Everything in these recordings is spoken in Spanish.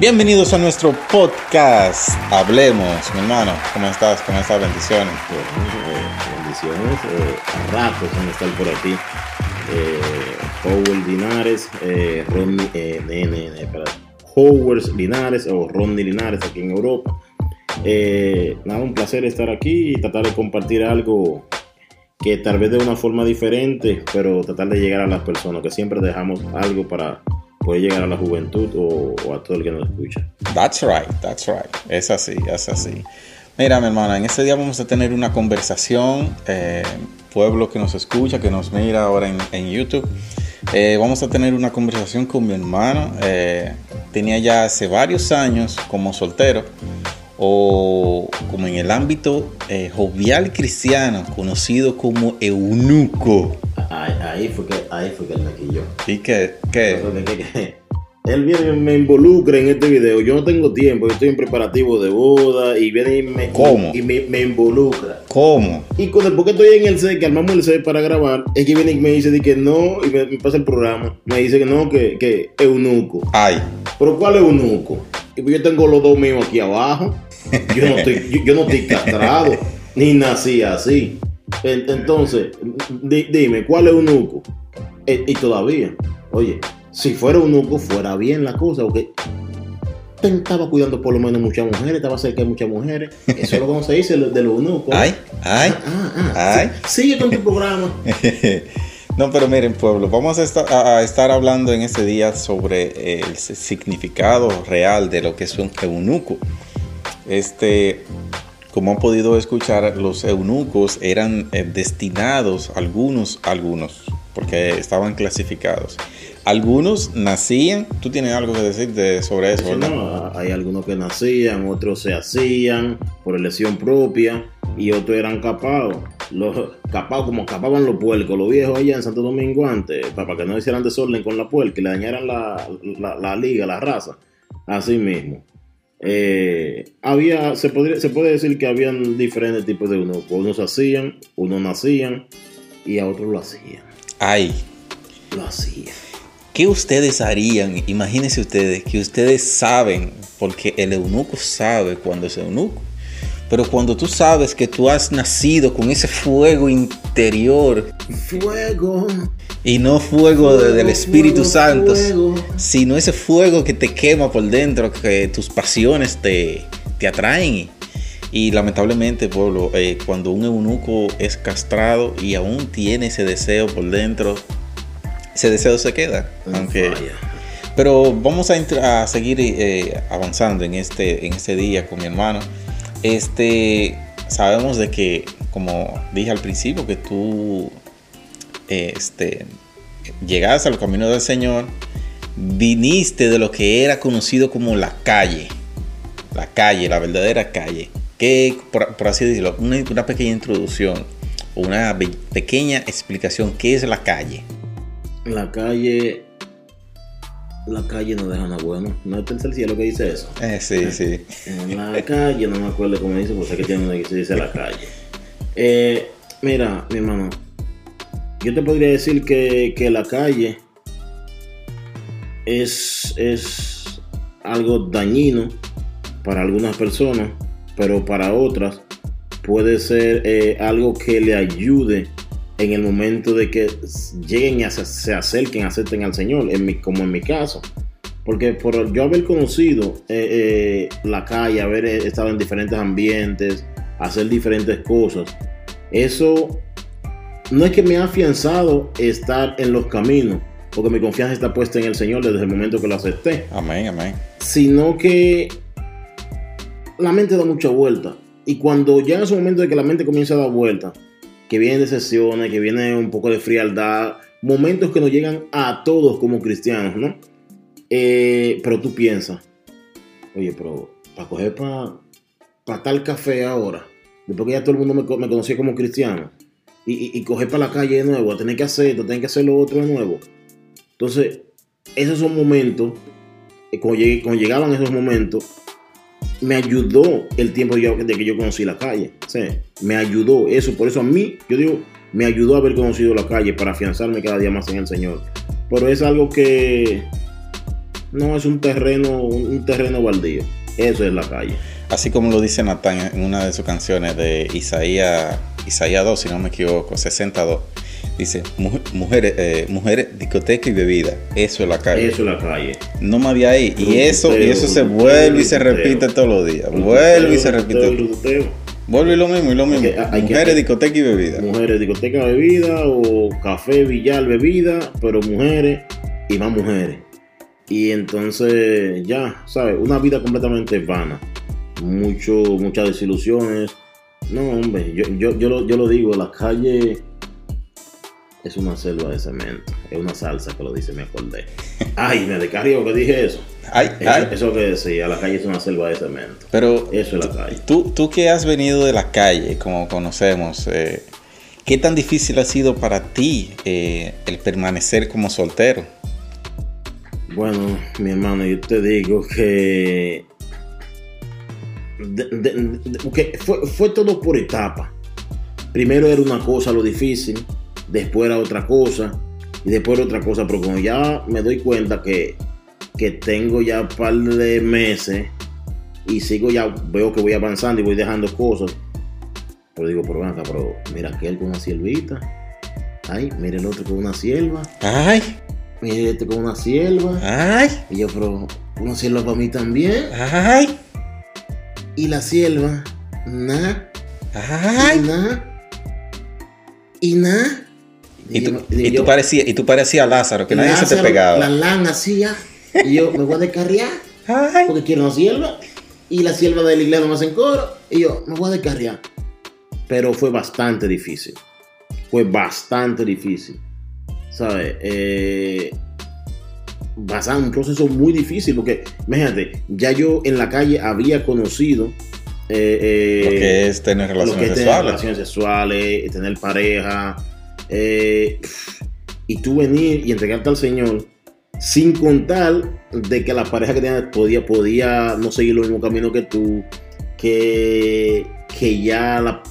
Bienvenidos a nuestro podcast. Hablemos, mi hermano. ¿Cómo estás? ¿Cómo estás? Bendiciones. bendiciones. Eh, a ratos van a estar por aquí. Eh, Howard Linares, eh, eh, nene, Howard Linares o Ronnie Linares aquí en Europa. Eh, nada, un placer estar aquí y tratar de compartir algo que tal vez de una forma diferente, pero tratar de llegar a las personas, que siempre dejamos algo para puede llegar a la juventud o, a todo el que nos escucha. That's right, that's right. Es así, es así. Mira, mi hermana, en este día vamos a tener una conversación, eh, pueblo que nos escucha, que nos mira ahora en, YouTube. Eh, vamos a tener una conversación con mi hermano. Eh, tenía ya hace varios años como soltero o como en el ámbito jovial cristiano, conocido como eunuco. Ahí, fue que, ahí fue que él me quilló. ¿Y qué? ¿Qué? Él viene y me involucra en este video. Yo no tengo tiempo, yo estoy en preparativo de boda y viene y me, ¿Cómo? Y me, involucra. ¿Cómo? Y el, porque estoy en el set, que armamos el set para grabar, es que viene y me dice que no, y me, pasa el programa. Me dice que no, que, que eunuco. Ay. ¿Pero cuál es eunuco? Y pues yo tengo los dos míos aquí abajo. Yo no estoy, yo no estoy castrado, ni nací así. Entonces, dime, ¿cuál es un eunuco? Eh, y todavía, oye, si fuera un eunuco, fuera bien la cosa, porque estaba cuidando por lo menos muchas mujeres, estaba cerca de muchas mujeres. Eso es lo que se dice de los eunucos. Ay, ay, ah, ah, ah. ay. Sigue con tu programa. No, pero miren, pueblo, vamos a estar, a estar, hablando en este día sobre el significado real de lo que es un eunuco. Este, como han podido escuchar, los eunucos eran eh, destinados, algunos, algunos, porque estaban clasificados. Algunos nacían, tú tienes algo que decir sobre eso, ¿verdad? No, hay algunos que nacían, otros se hacían por elección propia y otros eran capados. Los capados, como capaban los puercos, los viejos allá en Santo Domingo antes, para que no hicieran desorden con la puerca y le dañaran la, la liga, la raza. Así mismo. Eh, había, se, podría, se puede decir que habían diferentes tipos de uno. Unos hacían, unos nacían y a otros lo hacían. Ay. Lo hacían. ¿Qué ustedes harían? Imagínense ustedes que ustedes saben, porque el eunuco sabe cuando es eunuco. Pero cuando tú sabes que tú has nacido con ese fuego interior. Fuego. Y no fuego, del Espíritu Santo, sino ese fuego que te quema por dentro, que tus pasiones te, te atraen. Y lamentablemente, pueblo, eh, cuando un eunuco es castrado y aún tiene ese deseo por dentro, ese deseo se queda. Aunque, pero vamos a, a seguir eh, avanzando en este, en este día con mi hermano. Este, sabemos de que, como dije al principio, que tú este, llegaste al camino del Señor, viniste de lo que era conocido como la calle, la calle, la verdadera calle, que por, así decirlo, una, pequeña introducción, una pequeña explicación, ¿qué es la calle? La calle la calle no deja nada bueno. ¿No es tercer cielo que dice eso? Eh, sí, sí. En la calle, no me acuerdo cómo dice, pues sé que tiene una que se dice la calle. Eh, mira, mi hermano, yo te podría decir que, la calle es, es algo dañino para algunas personas, pero para otras puede ser eh, algo que le ayude en el momento de que lleguen y se acerquen, acepten al Señor, en mi, como en mi caso. Porque por yo haber conocido eh, eh, la calle, haber estado en diferentes ambientes, hacer diferentes cosas, eso no es que me ha afianzado estar en los caminos, porque mi confianza está puesta en el Señor desde el momento que lo acepté. Amén, amén. Sino que la mente da mucha vuelta. Y cuando llega ese momento de que la mente comienza a dar vuelta, que vienen decepciones, que viene un poco de frialdad, momentos que nos llegan a todos como cristianos, ¿no? Eh, pero tú piensas, oye, pero para coger para pa tal café ahora, después que ya todo el mundo me, me conocía como cristiano, y, y, coger para la calle de nuevo, a tener que hacer esto, tener que hacer lo otro de nuevo. Entonces, esos son momentos, eh, cuando, llegaban esos momentos, me ayudó el tiempo de que yo conocí la calle. me ayudó eso. Por eso a mí, yo digo, me ayudó a haber conocido la calle para afianzarme cada día más en el Señor. Pero es algo que no es un terreno, un terreno baldío. Eso es la calle. Así como lo dice Natán en una de sus canciones de Isaías, Isaías 2, si no me equivoco, 62. Dice, mujeres, eh, mujeres, discoteca y bebida. Eso es la calle. Eso es la calle. No más de ahí. Y eso, y eso se vuelve y se repite todos los días. Vuelve y se repite. Vuelve lo mismo y lo mismo. mujeres, discoteca y bebida. Mujeres, discoteca, bebida o café, billar, bebida, pero mujeres y más mujeres. Y entonces ya, ¿sabes? Una vida completamente vana. Mucho, muchas desilusiones. No, hombre, yo, yo, yo, lo, yo lo digo, la calle es una selva de cemento. Es una salsa que lo dice, me acordé. Ay, me descargo que dije eso. Ay, eso, ay. eso que decía, la calle es una selva de cemento. Pero eso es la calle. Tú, tú que has venido de la calle, como conocemos, eh, ¿qué tan difícil ha sido para ti eh, el permanecer como soltero? Bueno, mi hermano, yo te digo que, de, de, de, que fue, fue todo por etapa. Primero era una cosa lo difícil, después era otra cosa y después era otra cosa, pero como ya me doy cuenta que, que tengo ya un par de meses y sigo ya, veo que voy avanzando y voy dejando cosas, pero digo, pero acá, pero mira aquel con una siervita, ay, mira el otro con una sierva, ay, mira este con una sierva, ay, y yo, pero una sierva para mí también, ay, y la sierva, nada, ay, nada, y nada. Y tú, y, y tú parecías y tú parecías Lázaro, que nadie Lázaro, se te pegaba. La lana hacía. Y yo me voy a descarriar. Porque quiero una sierva. Y la sierva de la iglesia me hacen coro. Y yo me voy a descarriar. Pero fue bastante difícil. Fue bastante difícil. ¿Sabes? Eh, basado un proceso muy difícil. Porque, imagínate, ya yo en la calle había conocido. Eh, eh, lo que es tener relaciones que es sexuales. Tener relaciones sexuales, tener pareja. Eh, y tú venir y entregarte al Señor sin contar de que la pareja que tenías podía, podía no seguir el mismo camino que tú, que, que ya la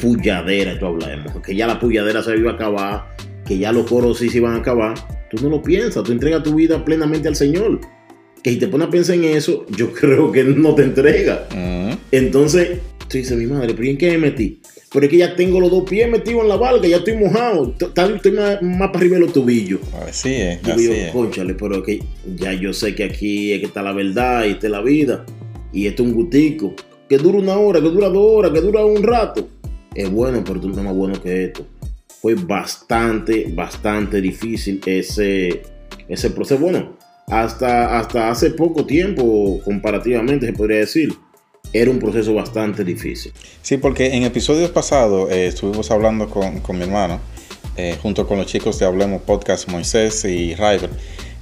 pulladera, tú hablamos, que ya la pulladera se iba a acabar, que ya los coros sí se iban a acabar, tú no lo piensas, tú entregas tu vida plenamente al Señor. Que si te pones a pensar en eso, yo creo que no te entrega. Uh -huh. Entonces, tú dices, mi madre, ¿pero en qué me metí? Pero es que ya tengo los dos pies metidos en la balga, ya estoy mojado, estoy más, más para arriba de los tobillos. Así es, Digo así es. Conchale, pero que ya yo sé que aquí es que está la verdad y está la vida. Y esto es un gustico. Que dura una hora, que dura dos horas, que dura un rato. Es bueno, pero tú no es más bueno que esto. Fue bastante, bastante difícil ese, ese proceso. Bueno, hasta, hasta hace poco tiempo, comparativamente, se podría decir era un proceso bastante difícil. Sí, porque en episodios pasados eh, estuvimos hablando con, con mi hermano, eh, junto con los chicos de Hablemos Podcast, Moisés y River,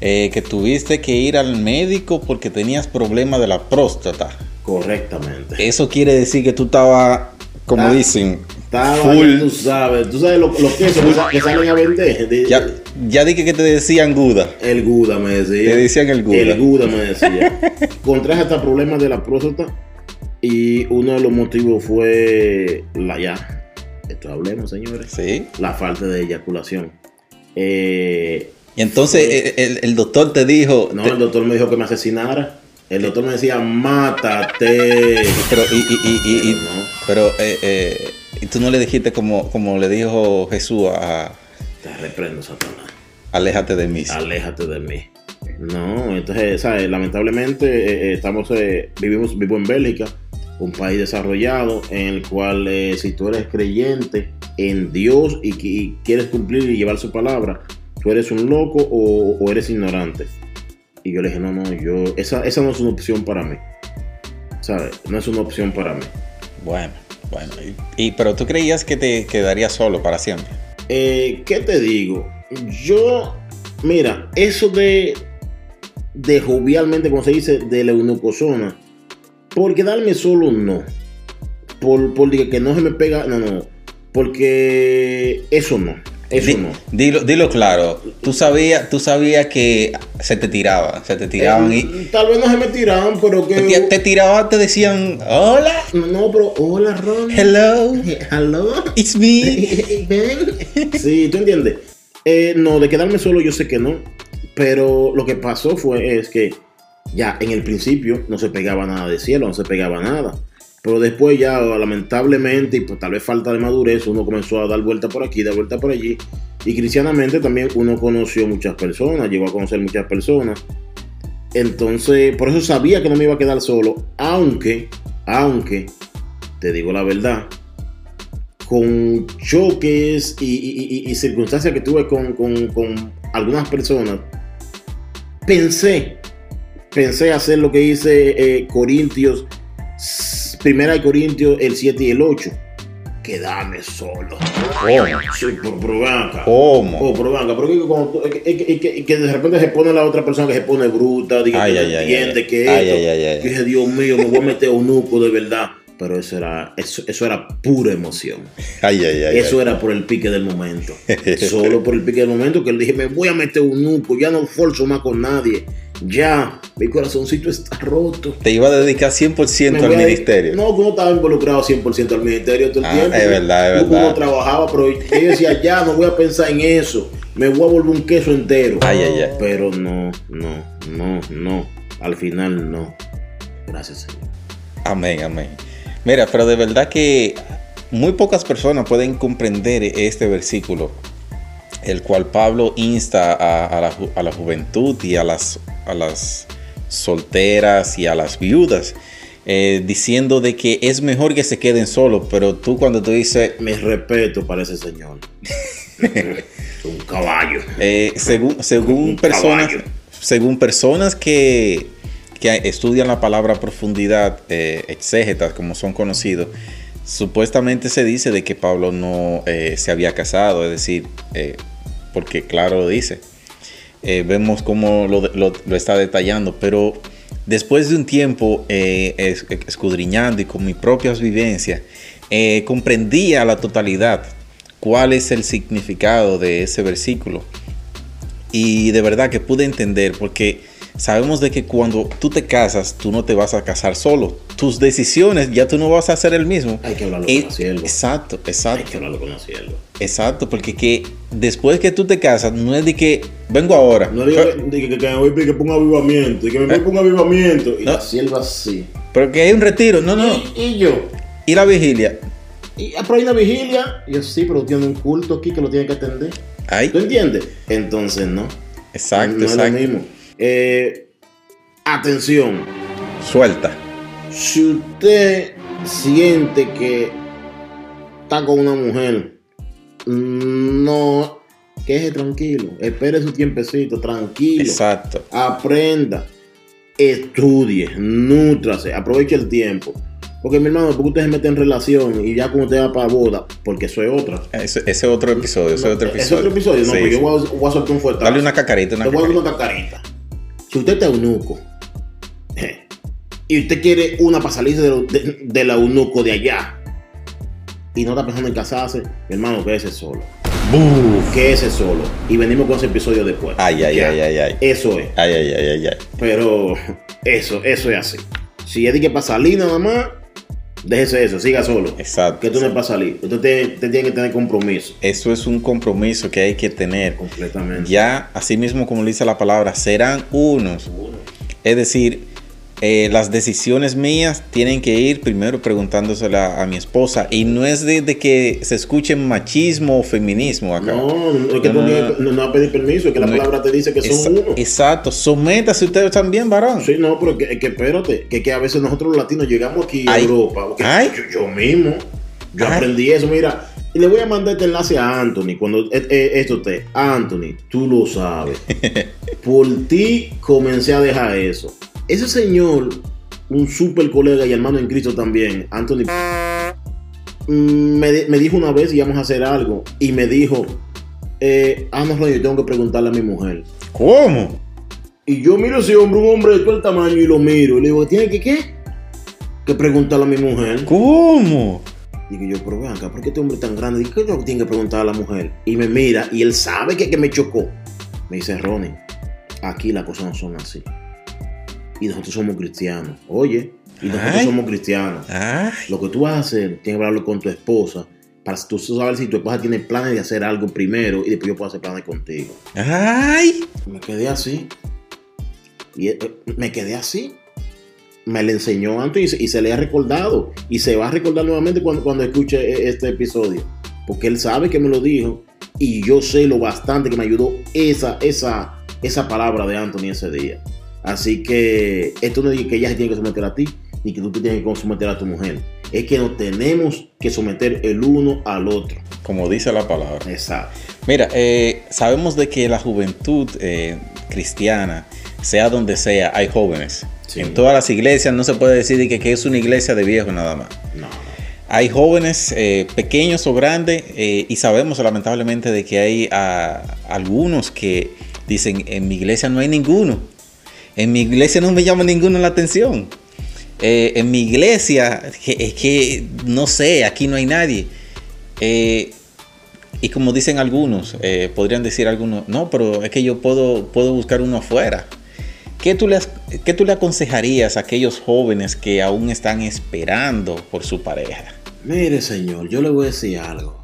eh, que tuviste que ir al médico porque tenías problemas de la próstata. Correctamente. Eso quiere decir que tú estabas, como Ah, dicen, Estaba, full. tú sabes, tú sabes los lo quesos que, que salen a vender. De- Ya, ya dije que te decían Guda. El Guda me decía. Te decían el Guda. El Guda me decía. Contraje hasta problemas de la próstata y uno de los motivos fue la ya. Esto hablemos, señores. Sí. La falta de eyaculación. Eh, Y entonces eh, el, el doctor te dijo. no, te- el doctor me dijo que me asesinara. El doctor me decía, mátate. pero, y, y- y- y- y- Pero no. pero, eh, eh, tú no le dijiste como, como le dijo Jesús a, Te reprendo, Satanás. aléjate de mí. Aléjate de mí. No, entonces, ¿sabes? Lamentablemente eh, estamos, eh, vivimos, vivo en Bélgica, un país desarrollado en el cual eh, si tú eres creyente en Dios y, qui- y quieres cumplir y llevar su palabra, tú eres un loco o, o eres ignorante. Y yo le dije, no, no, yo, esa, esa no es una opción para mí. ¿Sabes? No es una opción para mí. Bueno, Bueno, y, pero tú creías que te quedarías solo para siempre. Eh, ¿Qué te digo? Yo, mira, eso de, de jovialmente, como se dice, de la eunucosona, por quedarme solo, no. Por, por que no se me pega, no, no. Porque eso no. Eso no. Dilo, dilo claro. Tú sabías, tú sabías que se te tiraban, se te tiraban y. Eh, tal vez no se me tiraban, pero que. Te, te tiraban, te decían, hola. No, pero hola, Ron. Hello. Hello. It's me. sí, tú entiendes. Eh, no, de quedarme solo yo sé que no. Pero lo que pasó fue es que ya en el principio no se pegaba nada de cielo, no se pegaba nada. Pero después ya, lamentablemente, y pues tal vez falta de madurez, uno comenzó a dar vuelta por aquí, dar vuelta por allí. Y cristianamente también uno conoció muchas personas, llegó a conocer muchas personas. Entonces, por eso sabía que no me iba a quedar solo, aunque, aunque, te digo la verdad, con choques y, circunstancias que tuve con, algunas personas, pensé, pensé hacer lo que hice eh, Corintios Primera de Corintios, el 7 y el 8. Quedarme solo. ¿Cómo? Sí, por, por ¿Cómo? Por que, que, de repente se pone la otra persona que se pone bruta, diga ay, que ay, entiende ay, que ay, esto, dice, Dios mío, me voy a meter un nuco de verdad. Pero eso era, eso, eso era pura emoción. Ay, ay, ay, eso era por el pique del momento. Solo por el pique del momento que él dije, me voy a meter un nuco, ya no forzo más con nadie ya, mi corazoncito está roto. Te iba a dedicar 100% al ministerio. No, uno estaba involucrado 100% al ministerio todo el ah, tiempo. Es verdad, es verdad. Uno trabajaba, pero yo decía, ya, no voy a pensar en eso. Me voy a volver un queso entero. Ay, ay, ay. Pero no, no, no, no. Al final no. Gracias, Señor. Amén, amén. Mira, pero de verdad que muy pocas personas pueden comprender este versículo el cual Pablo insta a, la, juventud y a las, a las solteras y a las viudas, eh, diciendo de que es mejor que se queden solos, pero tú cuando tú dices... Mi respeto para ese señor. un caballo. Eh, según según personas, según personas que, que, estudian la palabra profundidad, eh, exégetas como son conocidos, supuestamente se dice de que Pablo no se había casado, es decir, porque claro lo dice. Eh, vemos cómo lo, está detallando, pero después de un tiempo eh, escudriñando y con mis propias vivencias, eh, comprendía la totalidad cuál es el significado de ese versículo. Y de verdad que pude entender, porque sabemos de que cuando tú te casas, tú no te vas a casar solo. Tus decisiones ya tú no vas a hacer el mismo. Hay que hablarlo con cielo. Exacto, exacto. Hay que hablarlo con cielo. Exacto, porque que después que tú te casas, no es de que vengo ahora. No diga que, que, que, voy que ponga avivamiento, y que me voy a poner avivamiento. Y la sierva sí. Pero que hay un retiro, no, no. ¿Y, yo? ¿Y la vigilia? Y, ah, pero hay una vigilia. Y yo sí, pero tiene un culto aquí que lo tiene que atender. Ay. ¿Tú entiendes? Entonces, no. Exacto, no exacto. Es lo mismo. Eh, atención. Suelta. Si usted siente que está con una mujer, no queje tranquilo, espere su tiempecito, tranquilo. Exacto. Aprenda, estudie, nútrase, aproveche el tiempo. Porque mi hermano, porque usted se mete en relación y ya cuando usted va para boda, porque eso es otra. Ese, es otro episodio, ese es otro episodio. Ese otro episodio, no, porque yo voy a, voy a, soltar un fuerte. Dale una cacarita, una Te voy a dar una cacarita. Si usted está eunuco y usted quiere una para salirse de, la eunuco de allá y no está pensando en casarse, mi hermano, quédese solo. Buf. Quédese solo. Y venimos con ese episodio después. Ay, ay, ay, ay, ay. Eso es. Ay, ay, ay, ay, ay. Pero eso, eso es así. Si es de que para salir nada más, déjese eso, siga solo. Exacto. Que tú no es para salir. Usted tiene, tiene, que tener compromiso. Eso es un compromiso que hay que tener. Completamente. Ya, así mismo como dice la palabra, serán unos. Es decir, eh, las decisiones mías tienen que ir primero preguntándosela a mi esposa y no es de, que se escuche machismo o feminismo acá. No, no es que no, no, a pedir permiso, es que la palabra te dice que son uno. Exacto, sométase ustedes también, varón. Sí, no, pero que, que espérate, que, que, a veces nosotros los latinos llegamos aquí a Europa, yo, mismo, yo aprendí eso, mira, y le voy a mandar este enlace a Anthony. Cuando eh, eh, esto te, Anthony, tú lo sabes. Por ti comencé a dejar eso. Ese señor, un super colega y hermano en Cristo también, Anthony, mm, me, me dijo una vez íbamos a hacer algo y me dijo, eh, ah, no, yo tengo que preguntarle a mi mujer. ¿Cómo? Y yo miro a ese hombre, un hombre de todo el tamaño, y lo miro. Y le digo, ¿tiene que qué? Que preguntarle a mi mujer. ¿Cómo? Digo yo, pero vean acá, ¿por qué este hombre es tan grande? Digo, ¿qué es lo que tiene que preguntar a la mujer? Y me mira, y él sabe que, que me chocó. Me dice, Ronnie, aquí las cosas no son así. Y nosotros somos cristianos. Oye, y nosotros Ay. somos cristianos. Ay, Lo que tú vas a hacer, tienes que hablarlo con tu esposa. Para tú saber si tu esposa tiene planes de hacer algo primero y después yo puedo hacer planes contigo. ay. Me quedé así. Y eh, me quedé así. Me le enseñó antes y se, y se le ha recordado. Y se va a recordar nuevamente cuando, cuando escuche e- este episodio. Porque él sabe que me lo dijo. Y yo sé lo bastante que me ayudó esa, esa, esa palabra de Anthony ese día. Así que esto no es que ella se tiene que someter a ti, ni que tú te tienes que someter a tu mujer. Es que nos tenemos que someter el uno al otro. Como dice la palabra. Exacto. Mira, eh, sabemos de que la juventud eh, cristiana, sea donde sea, hay jóvenes. Sí. En todas las iglesias no se puede decir de que, que es una iglesia de viejos nada más. No. Hay jóvenes, eh, pequeños o grandes, y sabemos lamentablemente de que hay ah, algunos que dicen, en mi iglesia no hay ninguno. En mi iglesia no me llama ninguno la atención. Eh, en mi iglesia, es que no sé, aquí no hay nadie. Eh, y como dicen algunos, eh, podrían decir algunos, no, pero es que yo puedo, puedo buscar uno afuera. ¿Qué tú, le, ¿Qué tú le aconsejarías a aquellos jóvenes que aún están esperando por su pareja? Mire, señor, yo le voy a decir algo.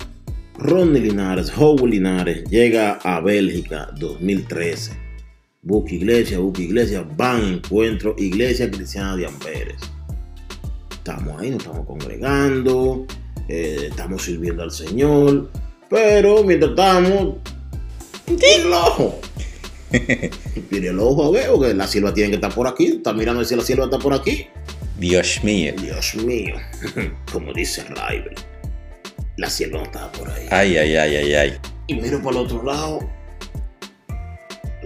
Ronnie Linares, Howard Linares, llega a Bélgica 2013. Busca iglesia, busca iglesia, van, encuentro iglesia cristiana de Amberes. Estamos ahí, nos estamos congregando, eh, estamos sirviendo al Señor, pero mientras estamos, tire el ojo. Tire el ojo a ver, porque la sierva tiene que estar por aquí. Está mirando si la sierva está por aquí. Dios mío. Dios mío, como dice Raibel, la sierva no estaba por ahí. Ay, ay, ay, ay, ay. Y miro para el otro lado,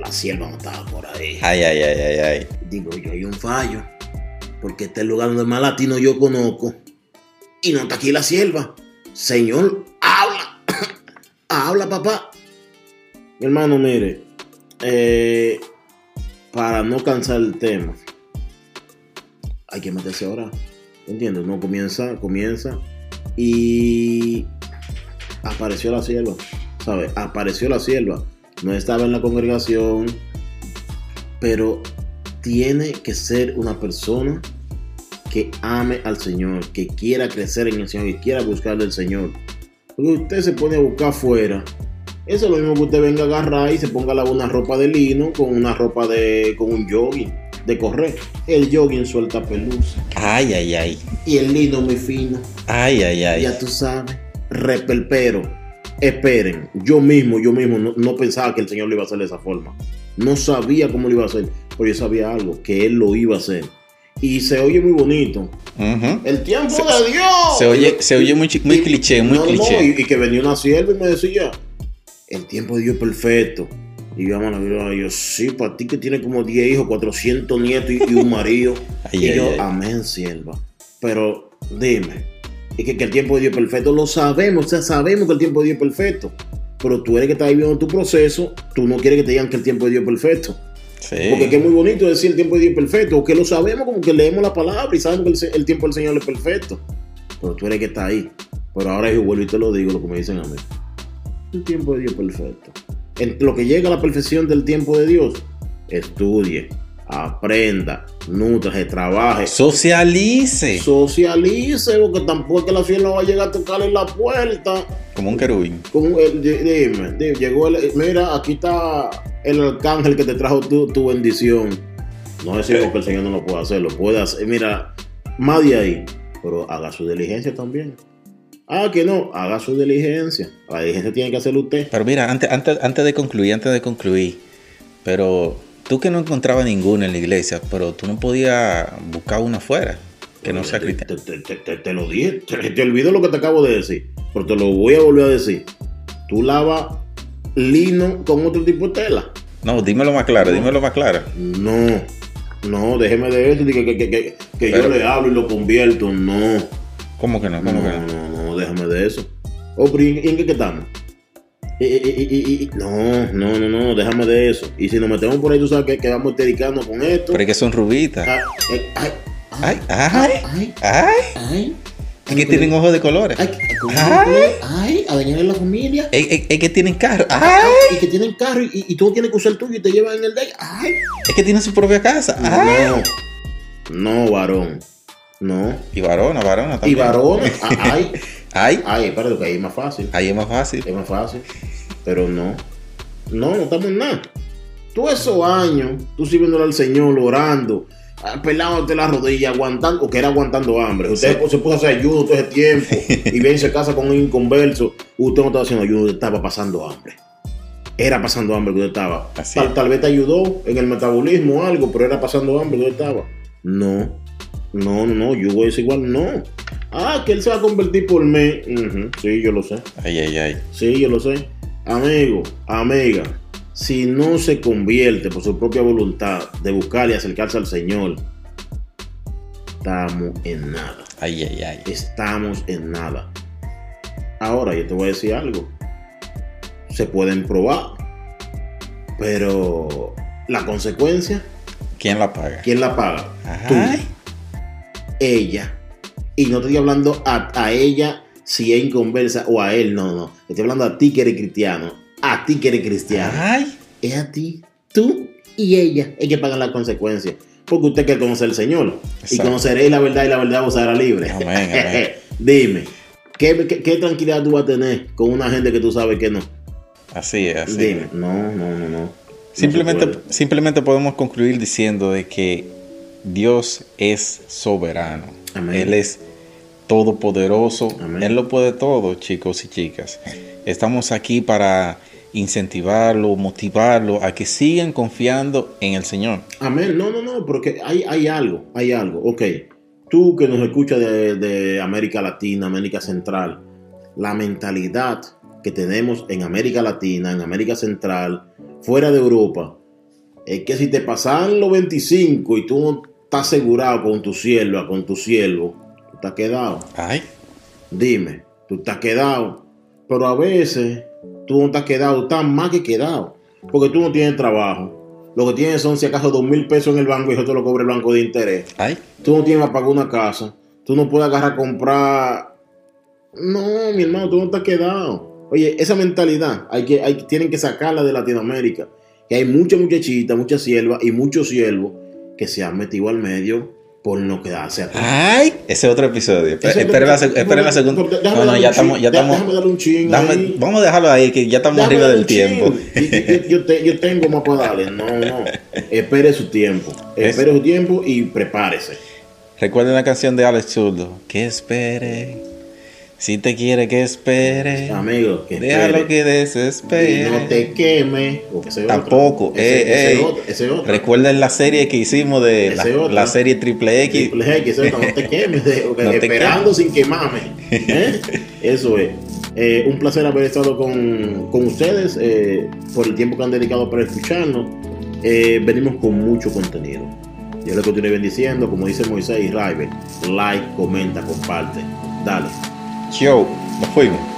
la sierva no estaba por ahí. Ay, ay, ay, ay, ay. Digo yo, hay un fallo, porque este lugar donde más latino yo conozco, y no está aquí la sierva. Señor, habla, habla papá. Mi hermano, mire, eh, para no cansar el tema, hay que meterse ahora. ¿Entiendes? No comienza, comienza. Y apareció la sierva. ¿Sabes? Apareció la sierva. No estaba en la congregación. Pero tiene que ser una persona que ame al Señor, que quiera crecer en el Señor, que quiera buscar del Señor. Porque usted se pone a buscar afuera. Eso es lo mismo que usted venga a agarrar y se ponga una ropa de lino con una ropa de. con un jogging de correr. El jogging suelta pelusa. Ay, ay, ay. Y el lino muy fino. Ay, ay, ay. Ya tú sabes. Repelpero. Esperen. Yo mismo, yo mismo no, no pensaba que el Señor lo iba a hacer de esa forma. No sabía cómo lo iba a hacer. Pero yo sabía algo, que Él lo iba a hacer. Y se oye muy bonito. El tiempo Se- de Dios. Se oye, se oye muy, chi- muy Y- cliché, muy no, no, cliché. y, y que venía una sierva y me decía, el tiempo de Dios es perfecto. Y yo, mano, yo, yo, sí, para ti que tiene como 10 hijos, 400 nietos y, y un marido. Ay, y ay, yo, ay. amén, sierva. Pero dime, es que, que el tiempo de Dios es perfecto, lo sabemos, o sea, sabemos que el tiempo de Dios es perfecto. Pero tú eres que estás viviendo tu proceso, tú no quieres que te digan que el tiempo de Dios es perfecto. Sí. Porque es que es muy bonito decir el tiempo de Dios es perfecto, o que lo sabemos como que leemos la palabra y sabemos que el tiempo del Señor es perfecto. Pero tú eres que está ahí. Pero ahora yo vuelvo y te lo digo, lo que me dicen a mí. El tiempo de Dios es perfecto. En lo que llega a la perfección del tiempo de Dios, estudie, aprenda, nutraje, trabaje, Socialice. socialice, porque tampoco es que la fiel no va a llegar a tocarle la puerta. Como un querubín. Como di- dime, di- llegó el, mira, aquí está el arcángel que te trajo tu, tu bendición. No decimos que el Señor no lo puede hacer, lo puede hacer. Mira, más de ahí, pero haga su diligencia también. Ah, que no, haga su diligencia. La diligencia tiene que hacerlo usted. Pero mira, antes, antes, antes de concluir, antes de concluir, pero tú que no encontrabas ninguno en la iglesia, pero tú no podías buscar uno afuera que no sea cristiano. te- te- te- te lo dije, te, olvido lo que te acabo de decir, pero te lo voy a volver a decir. Tú lavas lino con otro tipo de tela. No, dímelo más claro, dímelo más claro. No, no, déjeme de eso, que, que, que, que- Pero- yo le hablo y lo convierto. No, ¿Cómo que no? no, ¿Cómo que no? no, no, déjame de eso. Oh, ¿y en qué estamos? Y- y- y- y- no, no, no, no, déjame de eso. Y si nos metemos por ahí, tú sabes que, que vamos dedicando con esto. Pero es que son rubitas. Ah, eh, ay, Ay, ay, ay, ay. ay. Es que tienen ojos de colores. Ay, que- ¿cómo Ay. fue? ay, a la familia. Es, es- es que tienen carro. Ay, Ay. y que tienen carro y, y tú tienes que usar el tuyo y te llevan en el de. Ay, Es que tienen su propia casa. Ay. no, no, varón. No. Y varona, varona Y también. varón, ah, ay, Ay. ay, espérate, que ahí es más fácil. Ahí es más fácil. Es más fácil. Pero no. No, no estamos en nada. Todos esos años, tú sirviéndole al Señor, orando, ah, pelándote la rodilla, aguantando, o que era aguantando hambre. Usted Sí. se puso a hacer ayuno todo ese tiempo y bien se casa con un inconverso. Usted no estaba haciendo ayuno, usted estaba pasando hambre. Era pasando hambre que usted estaba. Así Tal, tal vez te ayudó en el metabolismo o algo, pero era pasando hambre que usted estaba. No, no, no, no, yo voy a decir igual, no. Ah, que él se va a convertir por mí. Sí, yo lo sé. Ay, ay, ay. Sí, yo lo sé. Amigo, amiga, si no se convierte por su propia voluntad de buscar y acercarse al Señor, estamos en nada. Ay, ay, ay. Estamos en nada. Ahora, yo te voy a decir algo. Se pueden probar, pero la consecuencia, ¿Quién la paga? ¿quién la paga? Tú, Ay. Ella. Y no estoy hablando a, a ella si es inconversa o a él, no, no. Estoy hablando a ti que eres cristiano, a ti que eres cristiano. Ay. es a ti, tú y ella, hay que pagar las consecuencias. Porque usted quiere conocer al Señor. Y conoceréis la verdad y la verdad os hará libre. Amén, amén. Dime, ¿qué, qué, qué tranquilidad tú vas a tener con una gente que tú sabes que no? Así es, así Dime, es. no, no, no, no. No Simplemente, puede. simplemente podemos concluir diciendo de que Dios es soberano. Amén. Él es todopoderoso. Amén. Él lo puede todo, chicos y chicas. Estamos aquí para incentivarlo, motivarlo a que sigan confiando en el Señor. Amén. No, no, no, porque hay, hay algo, hay algo. Ok, tú que nos escuchas de, de América Latina, América Central, la mentalidad que tenemos en América Latina, en América Central, fuera de Europa, es que si te pasan los 25 y tú no estás asegurado con tu sierva, con tu siervo, tú estás quedado. Ay, Dime, tú estás quedado. Pero a veces tú no estás quedado, estás más que quedado. Porque tú no tienes trabajo. Lo que tienes son si acaso dos mil pesos en el banco y eso te lo cobra el banco de interés. ay, Tú no tienes para pagar una casa. Tú no puedes agarrar a comprar. No, mi hermano, tú no estás quedado. Oye, esa mentalidad hay que, hay, tienen que sacarla de Latinoamérica. Que hay mucha muchachita, mucha sierva y muchos siervos que se han metido al medio por no quedarse atrás. ay. Ese es otro episodio. Espera la, segunda. Déjame No, no, darle ya un estamos, chin, ya dé- estamos. Déjame darle un ching Dame- ahí. vamos a dejarlo ahí, que ya estamos arriba del tiempo. Yo, yo tengo más para darle. No, no. Espere su tiempo. Es- Espere su tiempo y prepárese. Recuerden la canción de Alex Zurdo. Que espere. Si te quiere que espere. Amigo, que Déjalo que desespere. Y no te queme. Tampoco. Ese. Ese otro. Recuerden la serie que hicimos de la, serie Triple X. Triple X, no te quemes. te esperando sin quemarme. ¿Eh? Eso es. Eh, un placer haber estado con, con ustedes eh, por el tiempo que han dedicado para escucharnos. Venimos con mucho contenido. Yo le continúe bendiciendo, como dice Moisés y River. Like, comenta, comparte. Dale. Yo, nos fuimos.